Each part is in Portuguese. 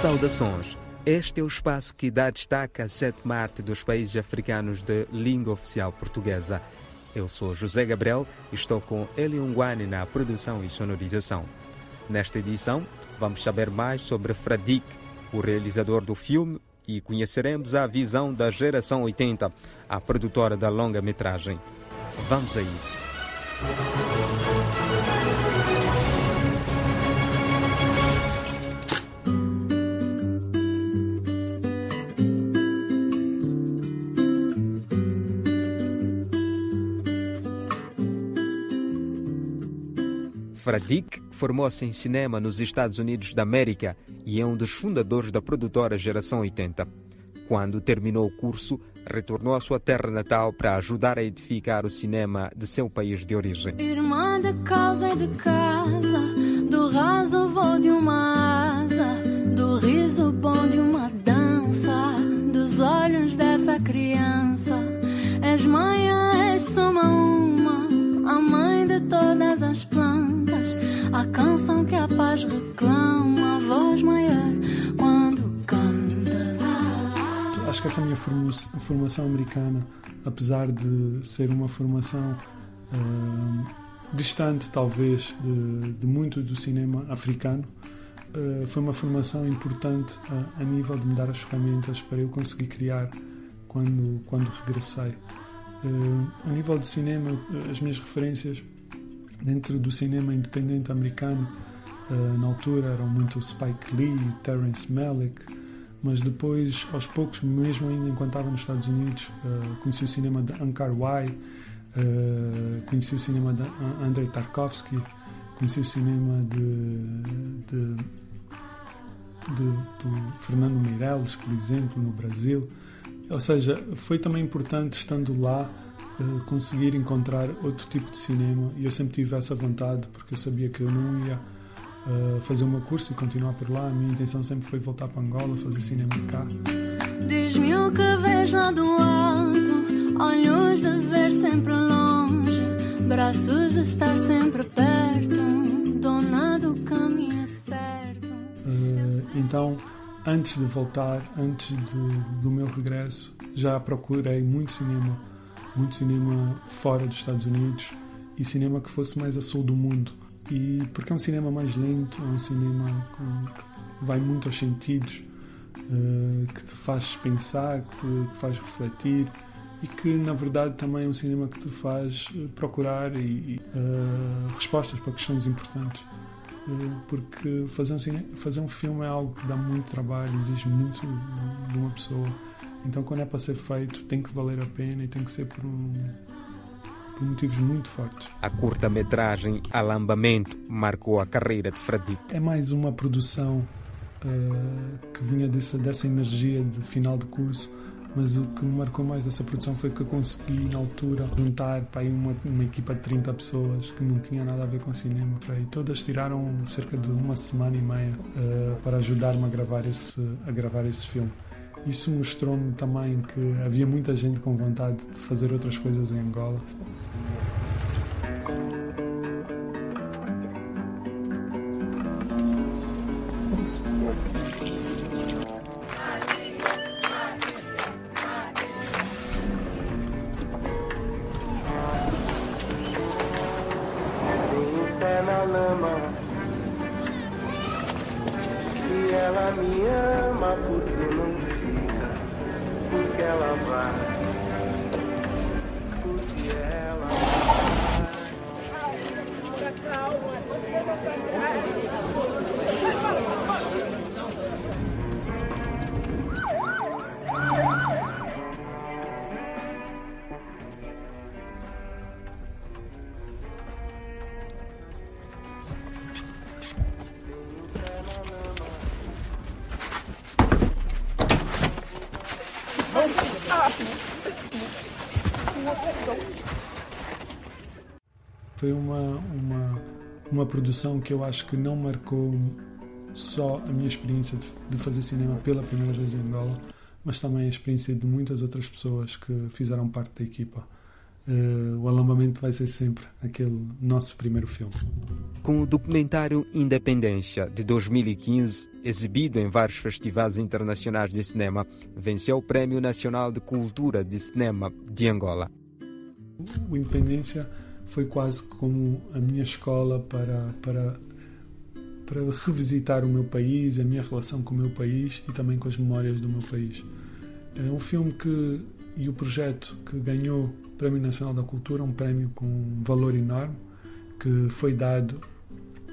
Saudações. Este é o espaço que dá destaque à sétima arte dos países africanos de língua oficial portuguesa. Eu sou José Gabriel e estou com Eliungwane na produção e sonorização. Nesta edição, vamos saber mais sobre Fradik, o realizador do filme, e conheceremos a visão da geração 80, a produtora da longa-metragem. Vamos a isso. Fradik formou-se em cinema nos Estados Unidos da América e é um dos fundadores da produtora Geração 80. Quando terminou o curso, retornou à sua terra natal para ajudar a edificar o cinema de seu país de origem. Irmã de casa e de casa, do raso voo de uma asa, do riso bom de uma dança, dos olhos dessa criança. És mãe, és soma uma, a mãe de todas as plantas, a canção que a paz reclama, a voz maior quando cantas. Acho que essa minha forma- formação americana, apesar de ser uma formação ah, distante, talvez, de, de muito do cinema africano, ah, foi uma formação importante a, a nível de me dar as ferramentas para eu conseguir criar quando, quando regressei. Ah, a nível de cinema, as minhas referências dentro do cinema independente americano ah, na altura eram muito Spike Lee, Terrence Malick, mas depois, aos poucos, mesmo ainda enquanto estava nos Estados Unidos, ah, conheci o cinema de Ankar Wai, ah, conheci o cinema de Andrei Tarkovsky, conheci o cinema de, de, de- do Fernando Meirelles, por exemplo, no Brasil. Ou seja, foi também importante, estando lá, eh, conseguir encontrar outro tipo de cinema e eu sempre tive essa vontade porque eu sabia que eu não ia eh, fazer o meu curso e continuar por lá. A minha intenção sempre foi voltar para Angola, fazer cinema cá. Diz-me o que vês lá do alto, olhos de ver sempre longe, braços de estar sempre perto, dona do caminho certo. Eh, então, antes de voltar, antes de- do meu regresso, já procurei muito cinema, muito cinema fora dos Estados Unidos e cinema que fosse mais a sul do mundo. E porque é um cinema mais lento, é um cinema que vai muito aos sentidos, eh, que te faz pensar, que te faz refletir e que na verdade também é um cinema que te faz eh, procurar e, e, eh, respostas para questões importantes. Porque fazer um, cine- fazer um filme é algo que dá muito trabalho, exige muito de uma pessoa. Então, quando é para ser feito, tem que valer a pena e tem que ser por, um, por motivos muito fortes. A curta-metragem Alambamento marcou a carreira de Fradik. É mais uma produção eh, que vinha dessa, dessa energia de final de curso, mas o que me marcou mais dessa produção foi que eu consegui, na altura, juntar para aí uma, uma equipa de 30 pessoas que não tinha nada a ver com cinema. Para aí. Todas tiraram cerca de uma semana e meia eh, para ajudar-me a gravar esse, a gravar esse filme. Isso mostrou-me também que havia muita gente com vontade de fazer outras coisas em Angola. Ela me ama porque Porque ela vai Porque ela Foi uma, uma, uma produção que eu acho que não marcou só a minha experiência de, de fazer cinema pela primeira vez em Angola, mas também a experiência de muitas outras pessoas que fizeram parte da equipa. uh, o Alambamento vai ser sempre aquele nosso primeiro filme. Com o documentário Independência de 2015, exibido em vários festivais internacionais de cinema, venceu o Prêmio Nacional de Cultura de Cinema de Angola. O Independência foi quase como a minha escola para, para, para revisitar o meu país, a minha relação com o meu país e também com as memórias do meu país. É um filme que e o projeto que ganhou o Prémio Nacional da Cultura, um prémio com um valor enorme, que foi dado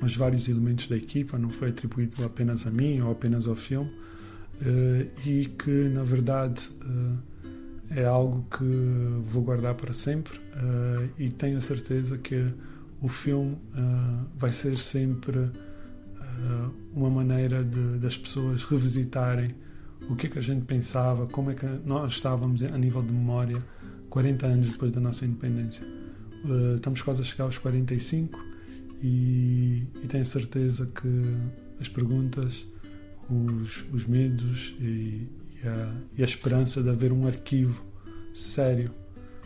aos vários elementos da equipa, não foi atribuído apenas a mim ou apenas ao filme, eh, e que na verdade eh, é algo que vou guardar para sempre eh, e tenho a certeza que o filme vai ser sempre uma maneira de, das pessoas revisitarem o que é que a gente pensava, como é que nós estávamos a nível de memória 40 anos depois da nossa independência. Uh, estamos quase a chegar aos 45 e, e tenho certeza que as perguntas, os, os medos e, e, a, e, a, esperança de haver um arquivo sério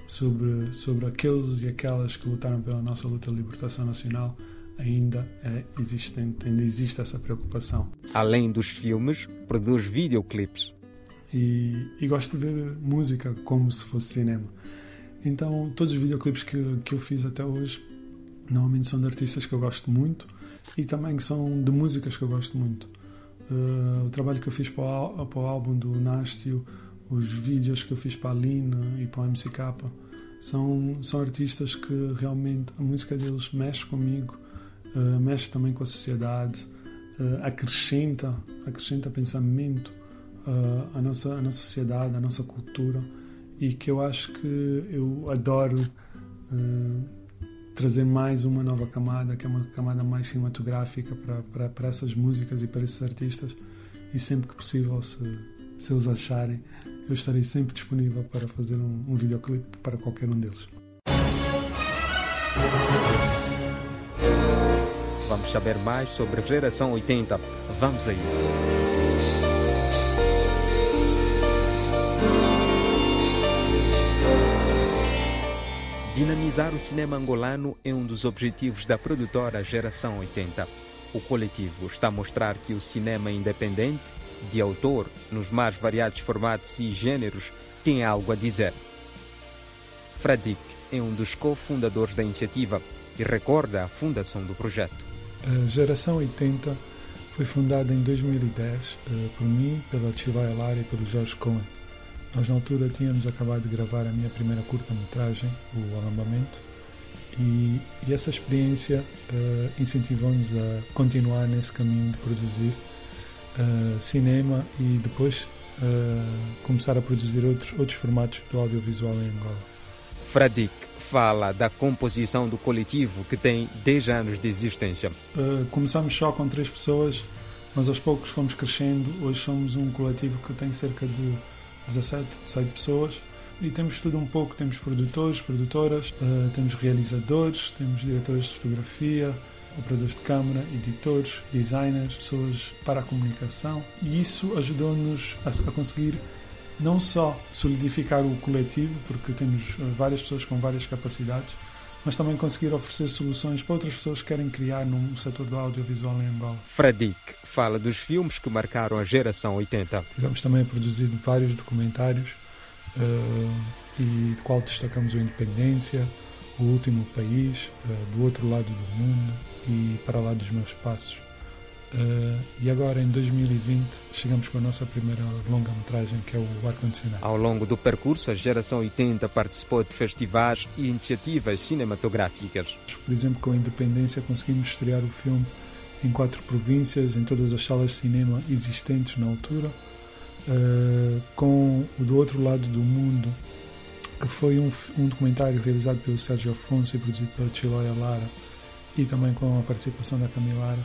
sobre, sobre aqueles e aquelas que lutaram pela nossa luta de libertação nacional ainda é existente, ainda existe essa preocupação. Além dos filmes, produz videoclipes. E, e gosto de ver música como se fosse cinema. Então, todos os videoclipes que, que eu fiz até hoje, normalmente são de artistas que eu gosto muito e também são de músicas que eu gosto muito. Uh, o trabalho que eu fiz para o, para o álbum do Nástio, os vídeos que eu fiz para a Lina e para o MCK, são, são artistas que realmente a música deles mexe comigo uh, mexe também com a sociedade, uh, acrescenta, acrescenta pensamento uh, à, nossa, à nossa sociedade, à nossa cultura e que eu acho que eu adoro trazer mais uma nova camada, que é uma camada mais cinematográfica para, para, para essas músicas e para esses artistas e sempre que possível, se, se eles acharem, eu estarei sempre disponível para fazer um, um videoclipe para qualquer um deles. Vamos saber mais sobre a geração 80. Vamos a isso. Dinamizar o cinema angolano é um dos objetivos da produtora Geração 80. O coletivo está a mostrar que o cinema independente, de autor, nos mais variados formatos e gêneros, tem algo a dizer. Fradic é um dos cofundadores da iniciativa e recorda a fundação do projeto. A Geração 80 foi fundada em 2010 uh, por mim, pela Chivaya Lara e pelo Jorge Cohen. Nós, na altura, tínhamos acabado de gravar a minha primeira curta-metragem, O Alambamento, e, e essa experiência uh, incentivou-nos a continuar nesse caminho de produzir uh, cinema e depois começar a produzir outros, outros formatos do audiovisual em Angola. Fradic, fala da composição do coletivo que tem 10 anos de existência? Uh, começamos só com três pessoas, mas aos poucos fomos crescendo. Hoje somos um coletivo que tem cerca de 17, 18 pessoas e temos tudo um pouco. Temos produtores, produtoras, uh, temos realizadores, temos diretores de fotografia, operadores de câmara, editores, designers, pessoas para a comunicação e isso ajudou-nos a, a conseguir não só solidificar o coletivo, porque temos eh, várias pessoas com várias capacidades, mas também conseguir oferecer soluções para outras pessoas que querem criar no setor do audiovisual em Angola. Fradic fala dos filmes que marcaram a geração 80. Tivemos também a produzir vários documentários uh, e de qual destacamos o Independência, O Último País, uh, Do Outro Lado do Mundo e Para Lá dos Meus Passos. Uh, e agora, em 2020, chegamos com a nossa primeira longa-metragem, que é o Ar-Condicionado. Ao longo do percurso, a Geração 80 participou de festivais e iniciativas cinematográficas. Por exemplo, com a Independência, conseguimos estrear o filme em quatro províncias, em todas as salas de cinema existentes na altura. Uh, com o Do Outro Lado do Mundo, que foi um, um documentário realizado pelo Sérgio Afonso e produzido pela Chiloia Lara, e também com a participação da Camilara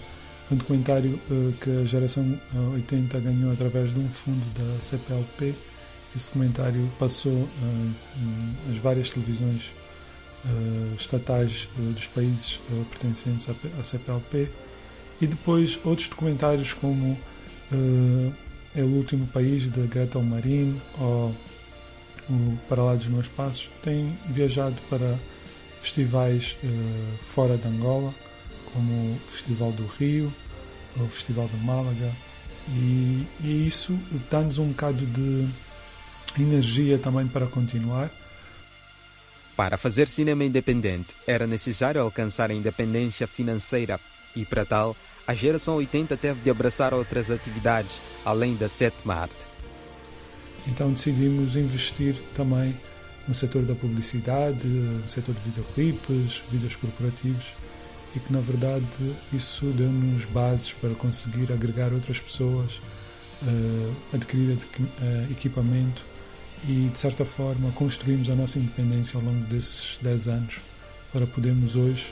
um documentário uh, que a geração 80 eh, ganhou através de um fundo da CPLP. Esse documentário passou uh, várias televisões uh, estatais dos países pertencentes à, CPLP. E depois outros documentários como É o Último País, de Greta Marin, ou para lá dos meus passos, tenho viajado para festivais fora de Angola, como o Festival do Rio, o Festival de Málaga, e, e isso dá-nos um bocado de energia também para continuar. Para fazer cinema independente, era necessário alcançar a independência financeira e, para tal, a geração 80 teve de abraçar outras atividades, além da sétima arte. Então decidimos investir também no setor da publicidade, no setor de videoclipes, vídeos corporativos, e que na verdade isso deu-nos bases para conseguir agregar outras pessoas, uh, adquirir uh, equipamento e de certa forma construímos a nossa independência ao longo desses 10 anos para podermos hoje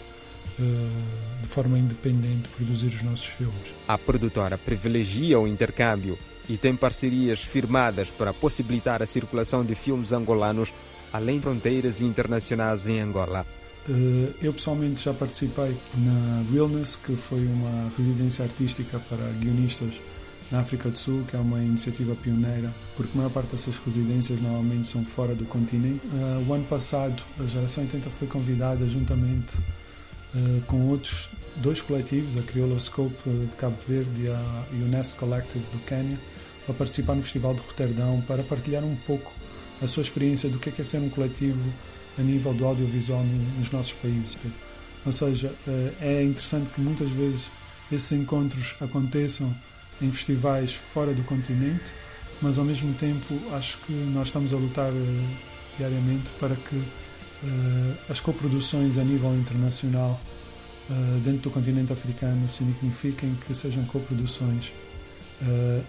uh, de forma independente produzir os nossos filmes. A produtora privilegia o intercâmbio e tem parcerias firmadas para possibilitar a circulação de filmes angolanos além de fronteiras internacionais em Angola. Eh, eu pessoalmente já participei na Realness, que foi uma residência artística para guionistas na África do Sul, que é uma iniciativa pioneira, porque a maior parte dessas residências normalmente são fora do continente. Uh, o ano passado, a Geração 80 foi convidada, juntamente uh, com outros dois coletivos, a Crioloscope de Cabo Verde e a UNESCO Collective do Quênia, para participar no Festival de Roterdão, para partilhar um pouco a sua experiência do que é, é ser um coletivo a nível do audiovisual nos nossos países. Ou seja, eh, é interessante que muitas vezes esses encontros aconteçam em festivais fora do continente, mas ao mesmo tempo acho que nós estamos a lutar eh, diariamente para que eh, as coproduções a nível internacional dentro do continente africano signifiquem que sejam coproduções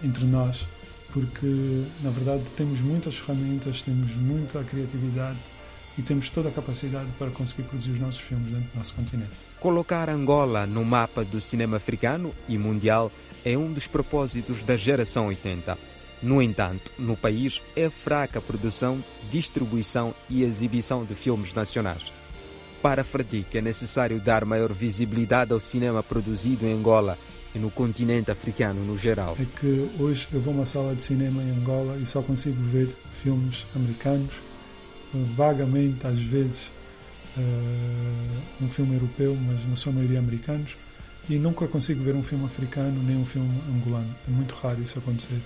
entre nós, porque na verdade temos muitas ferramentas, temos muita criatividade e temos toda a capacidade para conseguir produzir os nossos filmes dentro do nosso continente. Colocar Angola no mapa do cinema africano e mundial é um dos propósitos da geração 80. No entanto, no país é fraca a produção, distribuição e exibição de filmes nacionais. Para Fradique é necessário dar maior visibilidade ao cinema produzido em Angola e no continente africano no geral. É que hoje eu vou a uma sala de cinema em Angola e só consigo ver filmes americanos, vagamente, às vezes, uh, um filme europeu, mas na sua maioria americanos, e nunca consigo ver um filme africano nem um filme angolano. É muito raro isso acontecer.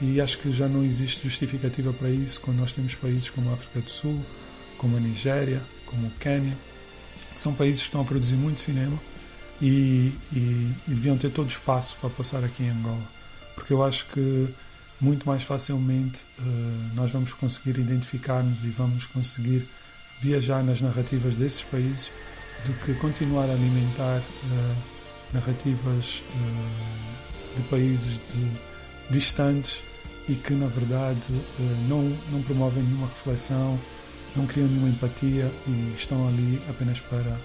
E acho que já não existe justificativa para isso quando nós temos países como a África do Sul, como a Nigéria, como o Quênia, que são países que estão a produzir muito cinema e, e, e deviam ter todo espaço para passar aqui em Angola. Porque eu acho que muito mais facilmente uh, nós vamos conseguir identificar-nos e vamos conseguir viajar nas narrativas desses países do que continuar a alimentar uh, narrativas uh, de países de, distantes e que na verdade não, não promovem nenhuma reflexão, não criam nenhuma empatia e estão ali apenas para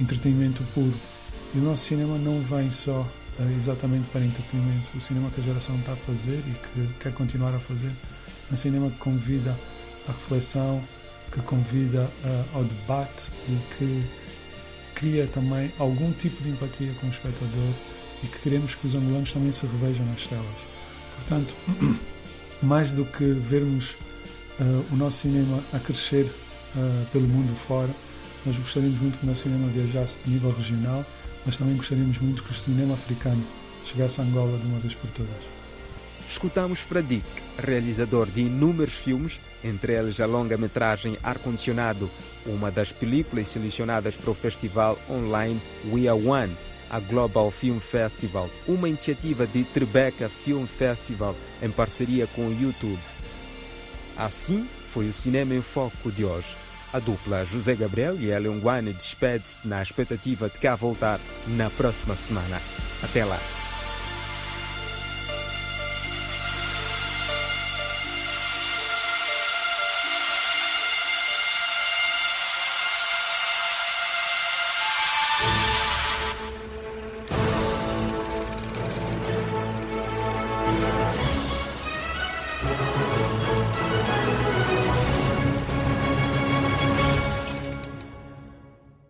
entretenimento puro. E o nosso cinema não vem só exatamente para entretenimento. O cinema que a geração está a fazer e que quer continuar a fazer é um cinema que convida à reflexão, que convida uh, ao debate e que cria também algum tipo de empatia com o espectador e que queremos que os angolanos também se revejam nas telas. Portanto, mais do que vermos uh, o nosso cinema a crescer uh, pelo mundo fora, nós gostaríamos muito que o nosso cinema viajasse a nível regional mas também gostaríamos muito que o cinema africano chegasse a Angola de uma vez por todas. Escutamos Fradik, realizador de inúmeros filmes, entre eles a longa-metragem Ar-Condicionado, uma das películas selecionadas para o festival online We Are One, a Global Film Festival, uma iniciativa de Tribeca Film Festival em parceria com o YouTube. Assim foi o Cinema em Foco de hoje. A dupla José Gabriel e Elion Guane despede-se na expectativa de cá voltar na próxima semana. Até lá!